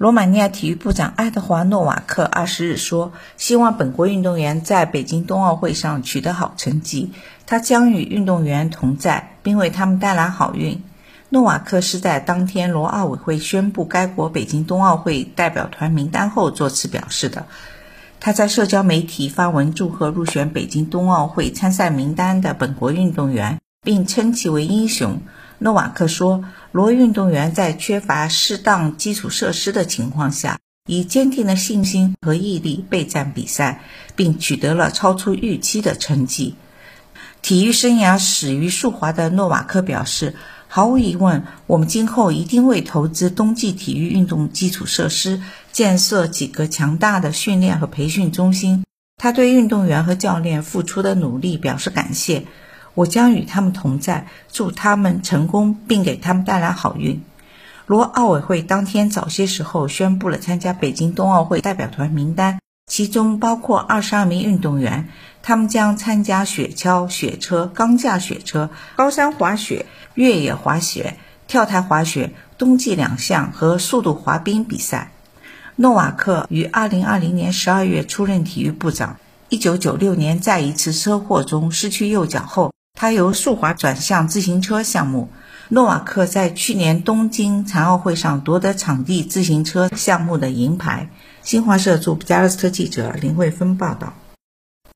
罗马尼亚体育部长爱德华·诺瓦克二十日说：“希望本国运动员在北京冬奥会上取得好成绩。他将与运动员同在，并为他们带来好运。”诺瓦克是在当天罗奥委会宣布该国北京冬奥会代表团名单后作此表示的。他在社交媒体发文祝贺入选北京冬奥会参赛名单的本国运动员，并称其为英雄。诺瓦克说：“罗运动员在缺乏适当基础设施的情况下，以坚定的信心和毅力备战比赛，并取得了超出预期的成绩。”体育生涯始于速滑的诺瓦克表示：“毫无疑问，我们今后一定会投资冬季体育运动基础设施，建设几个强大的训练和培训中心。”他对运动员和教练付出的努力表示感谢。我将与他们同在，祝他们成功，并给他们带来好运。罗奥委会当天早些时候宣布了参加北京冬奥会代表团名单，其中包括二十二名运动员，他们将参加雪橇、雪车、钢架雪车、高山滑雪、越野滑雪、跳台滑雪、冬季两项和速度滑冰比赛。诺瓦克于二零二零年十二月出任体育部长，一九九六年在一次车祸中失去右脚后。他由速滑转向自行车项目。诺瓦克在去年东京残奥会上夺得场地自行车项目的银牌。新华社驻加勒斯特记者林慧芬报道。